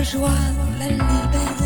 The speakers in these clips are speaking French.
la joie, la liberté.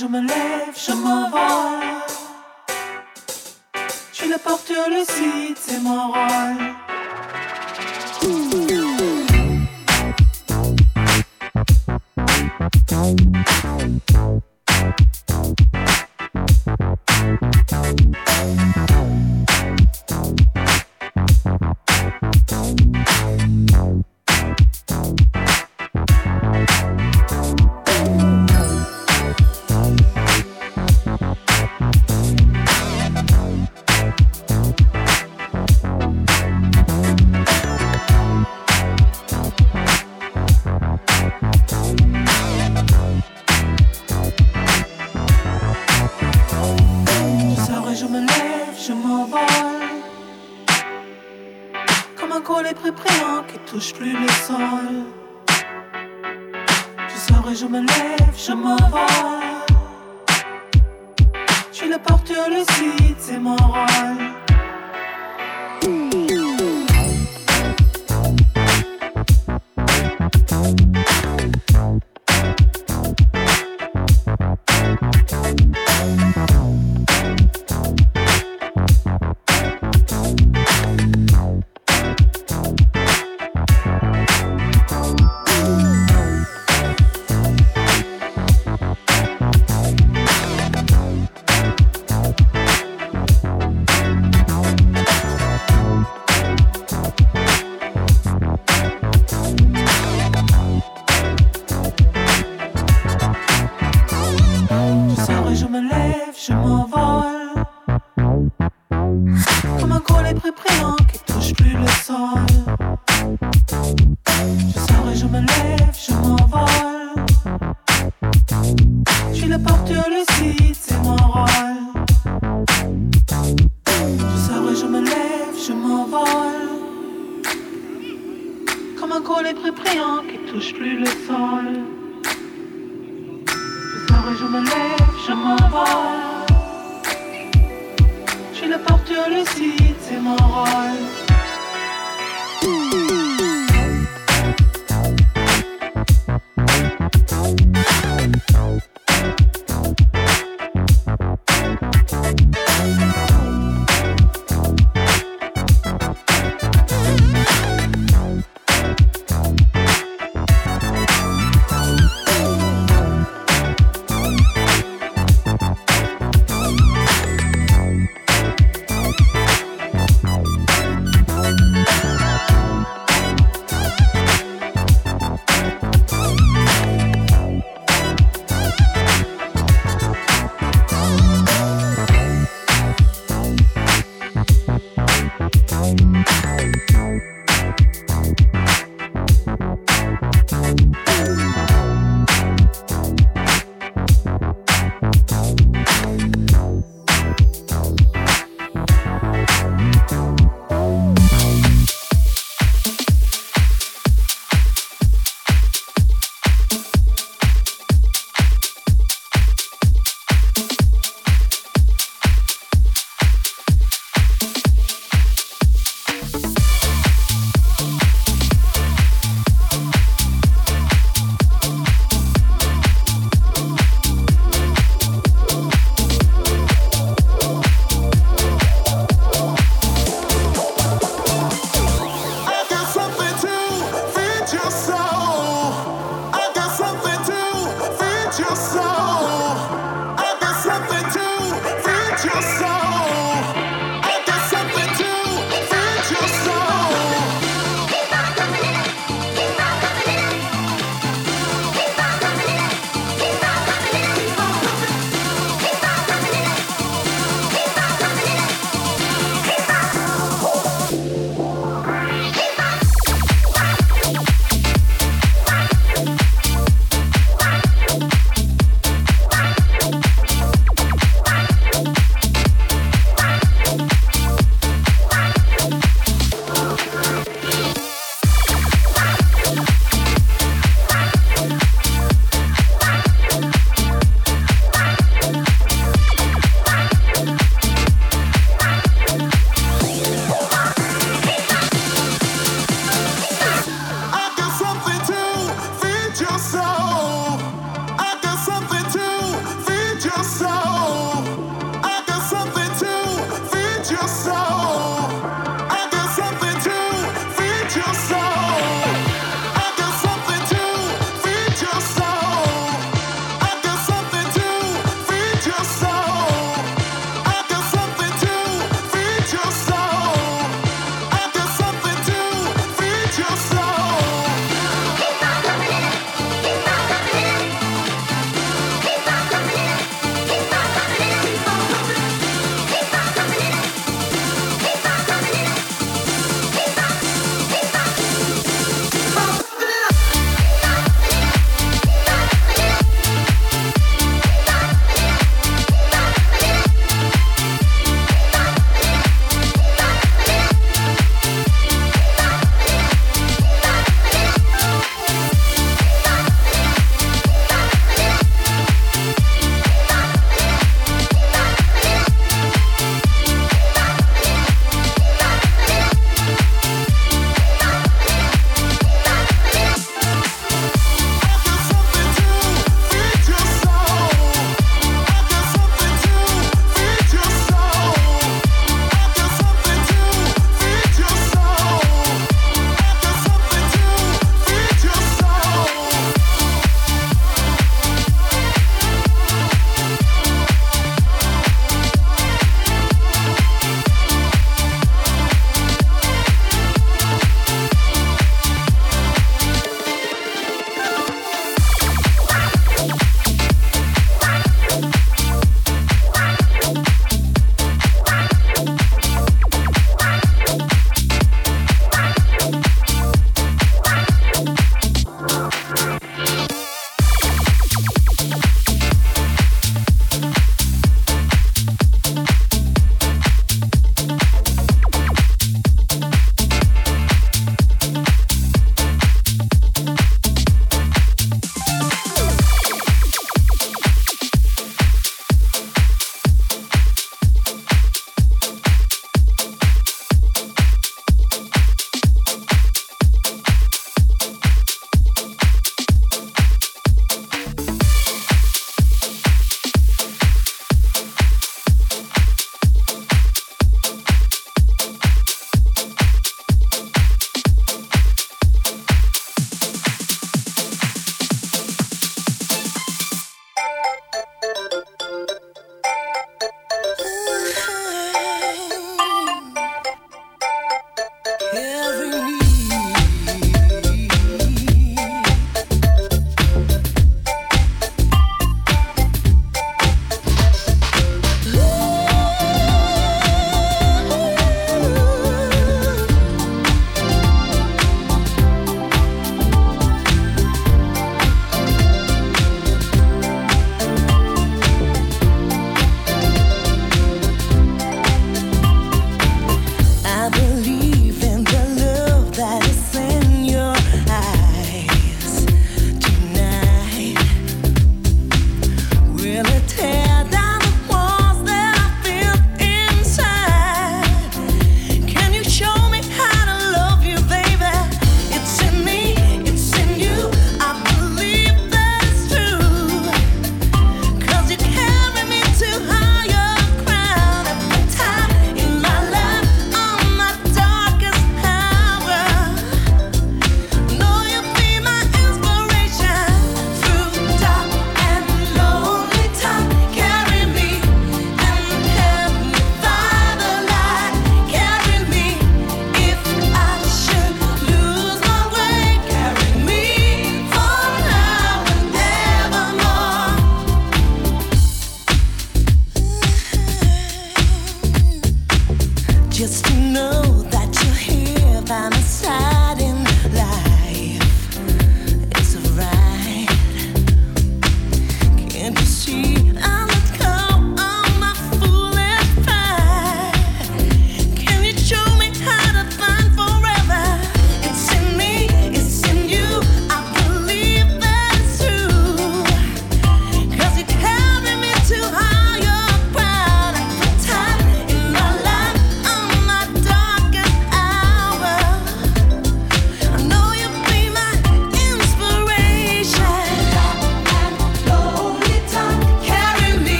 je me lève, je m'envole. Je suis la porteur, le site, c'est mon rôle. je m'en vais. Je le porte le site, c'est mon rôle.